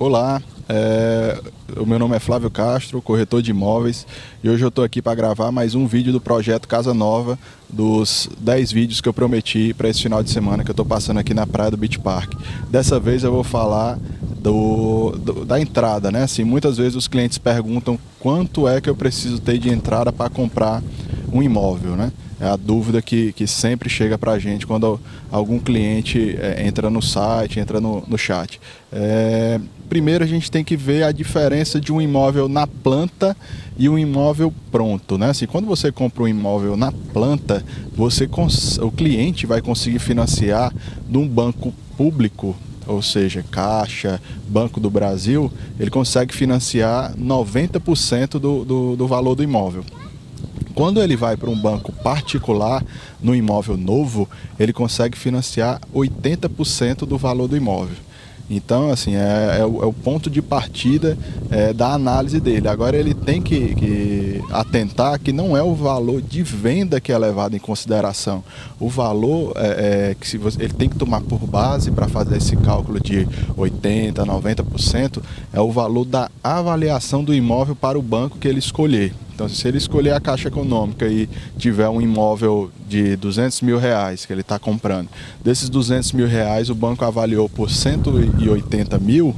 Olá, é, o meu nome é Flávio Castro, corretor de imóveis, e hoje eu estou aqui para gravar mais um vídeo do projeto Casa Nova, dos 10 vídeos que eu prometi para esse final de semana que eu estou passando aqui na praia do Beach Park. Dessa vez eu vou falar do, do, da entrada, né? Assim, muitas vezes os clientes perguntam quanto é que eu preciso ter de entrada para comprar um imóvel, né? é a dúvida que, que sempre chega para a gente quando algum cliente é, entra no site, entra no, no chat. É, primeiro a gente tem que ver a diferença de um imóvel na planta e um imóvel pronto. Né? Assim, quando você compra um imóvel na planta, você o cliente vai conseguir financiar num banco público ou seja, Caixa, Banco do Brasil, ele consegue financiar 90% do, do, do valor do imóvel. Quando ele vai para um banco particular, no imóvel novo, ele consegue financiar 80% do valor do imóvel. Então, assim, é, é, o, é o, ponto de partida é, da análise dele. Agora, ele tem que, que, atentar que não é o valor de venda que é levado em consideração. O valor é, é que se você, ele tem que tomar por base para fazer esse cálculo de 80%, 90%, é o valor da avaliação do imóvel para o banco que ele escolher. Então, se ele escolher a Caixa Econômica e tiver um imóvel de 200 mil reais que ele está comprando, desses 200 mil reais o banco avaliou por 180 mil,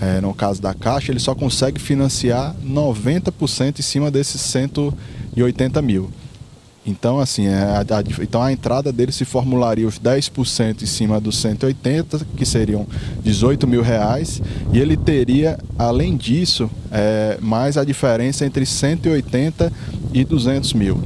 é, no caso da Caixa, ele só consegue financiar 90% em cima desses 180 mil. Então, assim, é, a, a, então a entrada dele se formularia os 10% em cima dos 180, que seriam 18 mil reais, e ele teria, além disso, é, mais a diferença entre 180 e 200 mil.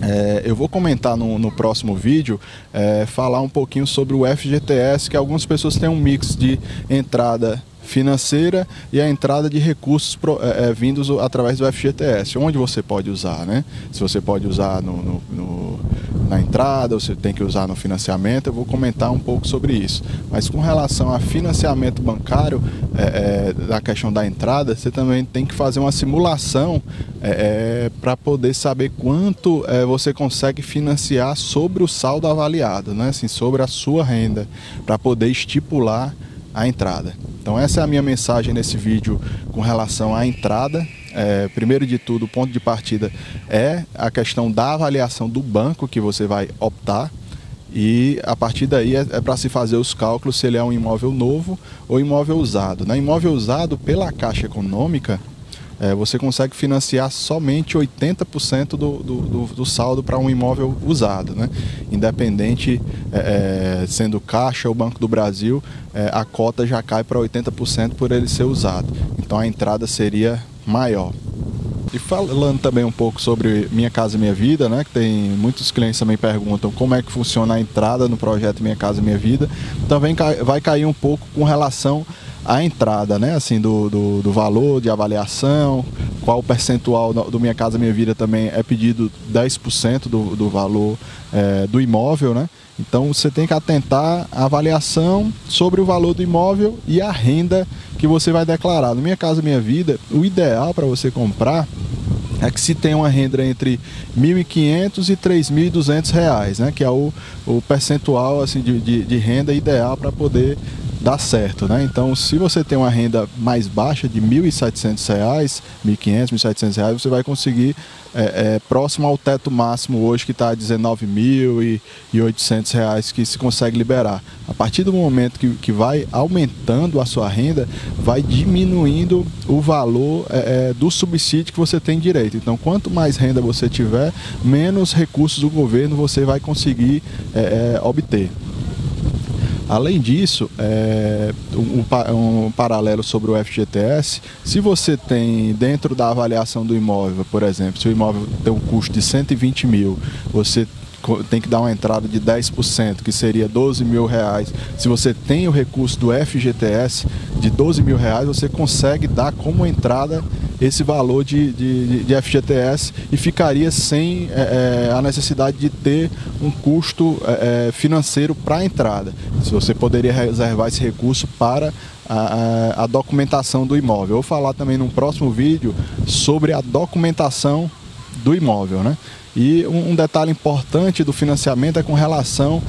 É, eu vou comentar no, no próximo vídeo, é, falar um pouquinho sobre o FGTS, que algumas pessoas têm um mix de entrada financeira e a entrada de recursos pro, é, é vindos através do FGTS, onde você pode usar, né? Se você pode usar no, no, no, na entrada, você tem que usar no financiamento, eu vou comentar um pouco sobre isso. Mas com relação a financiamento bancário, é, é, da questão da entrada, você também tem que fazer uma simulação é, é para poder saber quanto é, você consegue financiar sobre o saldo avaliado, né? assim, sobre a sua renda, para poder estipular a entrada. Então essa é a minha mensagem nesse vídeo com relação à entrada. É, primeiro de tudo, o ponto de partida é a questão da avaliação do banco que você vai optar. E a partir daí é, é para se fazer os cálculos se ele é um imóvel novo ou imóvel usado. Na imóvel usado pela Caixa Econômica, é, você consegue financiar somente 80% do, do, do, do saldo para um imóvel usado. Né? Independente, é, é, sendo Caixa ou Banco do Brasil, é, a cota já cai para 80% por ele ser usado. Então a entrada seria maior. E falando também um pouco sobre Minha Casa Minha Vida, né? Que tem muitos clientes também perguntam como é que funciona a entrada no projeto Minha Casa Minha Vida. Também vai cair um pouco com relação a entrada, né? Assim, do, do, do, valor de avaliação, qual o percentual do Minha Casa Minha Vida também é pedido 10% do, do valor é, do imóvel, né? Então você tem que atentar a avaliação sobre o valor do imóvel e a renda que você vai declarar. No Minha Casa Minha Vida, o ideal para você comprar é que se tem uma renda entre R$ 1.500 e R$ 3.200, né? que é o, o percentual assim, de, de, de renda ideal para poder dá certo, né? Então, se você tem uma renda mais baixa de R$ 1.700, R$ 1.500, R$ 1.700, você vai conseguir é, é, próximo ao teto máximo hoje que está a R$ 19.800 que se consegue liberar. A partir do momento que, que vai aumentando a sua renda, vai diminuindo o valor é, é do subsídio que você tem direito. Então, quanto mais renda você tiver, menos recursos do governo você vai conseguir é, é, obter. Além disso, é, um, um, paralelo sobre o FGTS, se você tem dentro da avaliação do imóvel, por exemplo, se o imóvel tem um custo de 120 mil, você tem que dar uma entrada de 10%, que seria 12 mil reais. Se você tem o recurso do FGTS de 12 mil reais, você consegue dar como entrada esse valor de, de, de FGTS e ficaria sem é, é, a necessidade de ter um custo é, é financeiro para a entrada. Se você poderia reservar esse recurso para a, a, a, documentação do imóvel. Eu vou falar também num próximo vídeo sobre a documentação do imóvel, né? E um detalhe importante do financiamento é com relação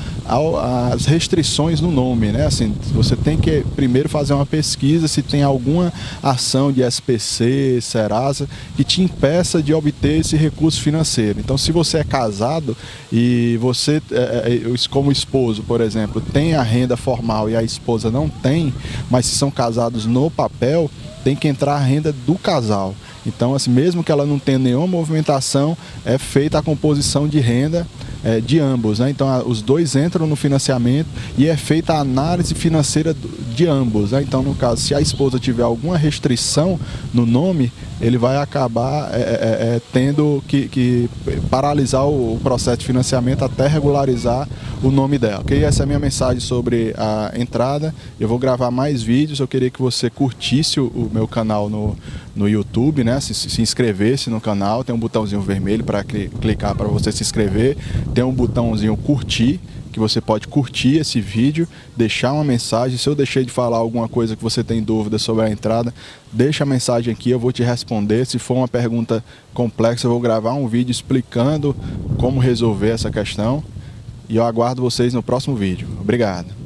às restrições no nome, né? Assim, você tem que primeiro fazer uma pesquisa se tem alguma ação de SPC, Serasa, que te impeça de obter esse recurso financeiro. Então, se você é casado e você, é, é, como esposo, por exemplo, tem a renda formal e a esposa não tem, mas se são casados no papel, tem que entrar a renda do casal. Então, assim, mesmo que ela não tenha nenhuma movimentação, é feita a composição de renda é, de ambos. Né? Então, a, os dois entram no financiamento e é feita a análise financeira de ambos. Né? Então, no caso, se a esposa tiver alguma restrição no nome, ele vai acabar é, é, é, é tendo que, que paralisar o, o, processo de financiamento até regularizar o nome dela. Okay? Essa é a minha mensagem sobre a entrada. Eu vou gravar mais vídeos. Eu queria que você curtisse o, o meu canal no, no YouTube, né? Se, se inscrevesse no canal. Tem um botãozinho vermelho para clicar para você se inscrever. Tem um botãozinho curtir que você pode curtir esse vídeo, deixar uma mensagem. Se eu deixei de falar alguma coisa que você tem dúvida sobre a entrada, deixa a mensagem aqui, eu vou te responder. Se for uma pergunta complexa, eu vou gravar um vídeo explicando como resolver essa questão. E eu aguardo vocês no próximo vídeo. Obrigado.